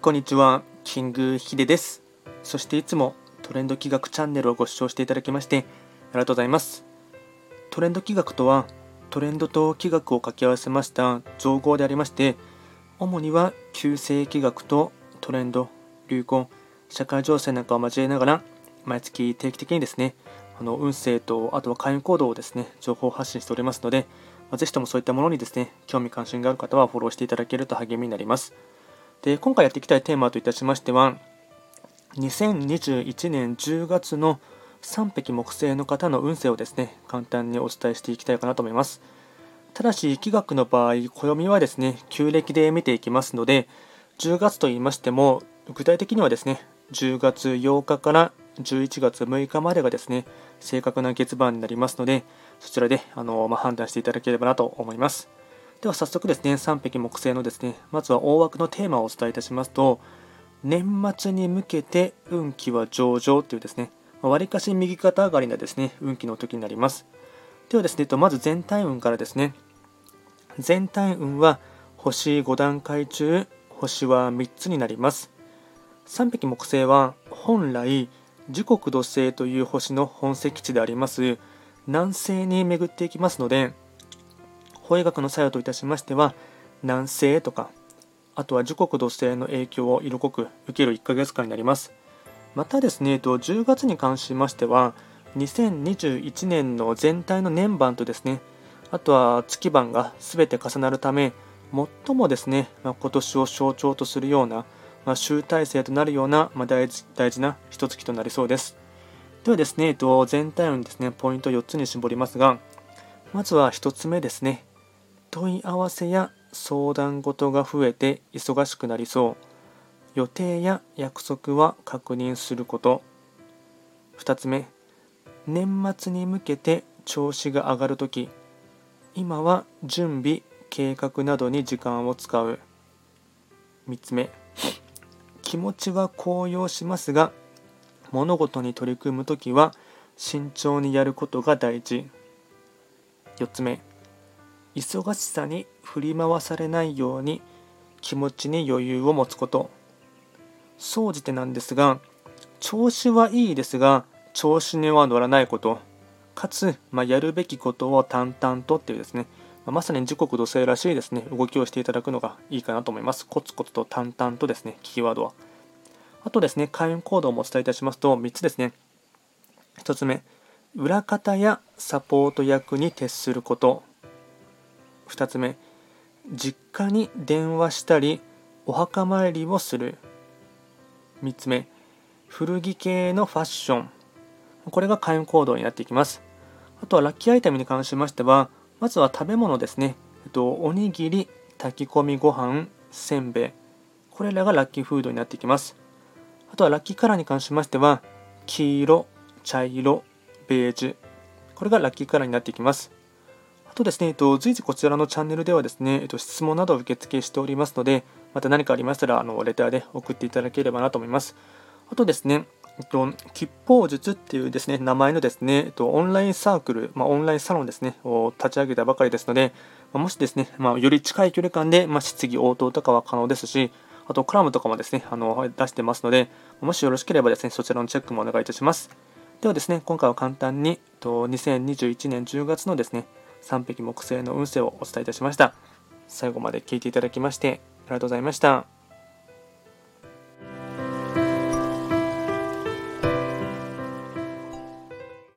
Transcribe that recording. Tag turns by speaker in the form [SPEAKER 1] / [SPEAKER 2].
[SPEAKER 1] こんにちは。キングヒデです。そしていつもトレンド企画チャンネルをご視聴していただきましてありがとうございます。トレンド企画とはトレンドと企画を掛け合わせました造語でありまして、主には旧世企画とトレンド、流行、社会情勢なんかを交えながら毎月定期的にですね、あの運勢とあとは会員行動をですね、情報発信しておりますので、ぜひともそういったものにですね、興味関心がある方はフォローしていただけると励みになります。で、今回やっていきたいテーマといたしましては、2021年10月の3匹木星の方の運勢をですね、簡単にお伝えしていきたいかなと思います。ただし、気学の場合、暦はですね、旧暦で見ていきますので、10月と言いましても、具体的にはですね、10月8日から11月6日までがですね、正確な月番になりますので、そちらであの、まあ、判断していただければなと思います。では早速ですね、3匹木星のですね、まずは大枠のテーマをお伝えいたしますと、年末に向けて運気は上々というですね、わりかし右肩上がりなですね、運気の時になります。ではですね、まず全体運からですね、全体運は星5段階中、星は3つになります。3匹木星は本来、時刻土星という星の本石地であります南西に巡っていきますので、法医学の作用といたしましては、南西とか、あとは時刻土星の影響を色濃く受ける1ヶ月間になります。またですね、10月に関しましては、2021年の全体の年番とですね、あとは月番が全て重なるため、最もですね、まあ、今年を象徴とするような、まあ、集大成となるような、まあ、大事大事な一月となりそうです。ではですね、全体運ですね、ポイント4つに絞りますが、まずは1つ目ですね、問い合わせや相談事が増えて忙しくなりそう。予定や約束は確認すること。2つ目、年末に向けて調子が上がるとき、今は準備、計画などに時間を使う。3つ目、気持ちは高揚しますが、物事に取り組むときは慎重にやることが大事。4つ目、忙しさに振り回されないように気持ちに余裕を持つこと。総じてなんですが調子はいいですが調子には乗らないこと。かつ、まあ、やるべきことを淡々とっていうですね、まあ、まさに時刻土星らしいですね。動きをしていただくのがいいかなと思います。コツコツと淡々とですねキーワードは。あとですね開運行動もお伝えいたしますと3つですね。1つ目裏方やサポート役に徹すること。2つ目。実家に電話したりお墓参りをする。3つ目。古着系のファッション。これが開運行動になっていきます。あとはラッキーアイテムに関しましてはまずは食べ物ですね、えっと、おにぎり炊き込みご飯せんべい。これらがラッキーフードになっていきます。あとはラッキーカラーに関しましては黄色茶色ベージュ。これがラッキーカラーになっていきます。とですね、えっと、随時こちらのチャンネルではですね、えっと、質問などを受付しておりますので、また何かありましたら、あの、レターで送っていただければなと思います。あとですね、えっと、吉報術っていうですね、名前のですね、えっと、オンラインサークル、まあ、オンラインサロンですね、を立ち上げたばかりですので、まあ、もしですね、まあ、より近い距離感で、ま、質疑応答とかは可能ですし、あと、クラムとかもですね、あの、出してますので、もしよろしければですね、そちらのチェックもお願いいたします。ではですね、今回は簡単に、と2021年10月のですね、3匹木星の運勢をお伝えいたしました。最後まで聞いていただきましてありがとうございました。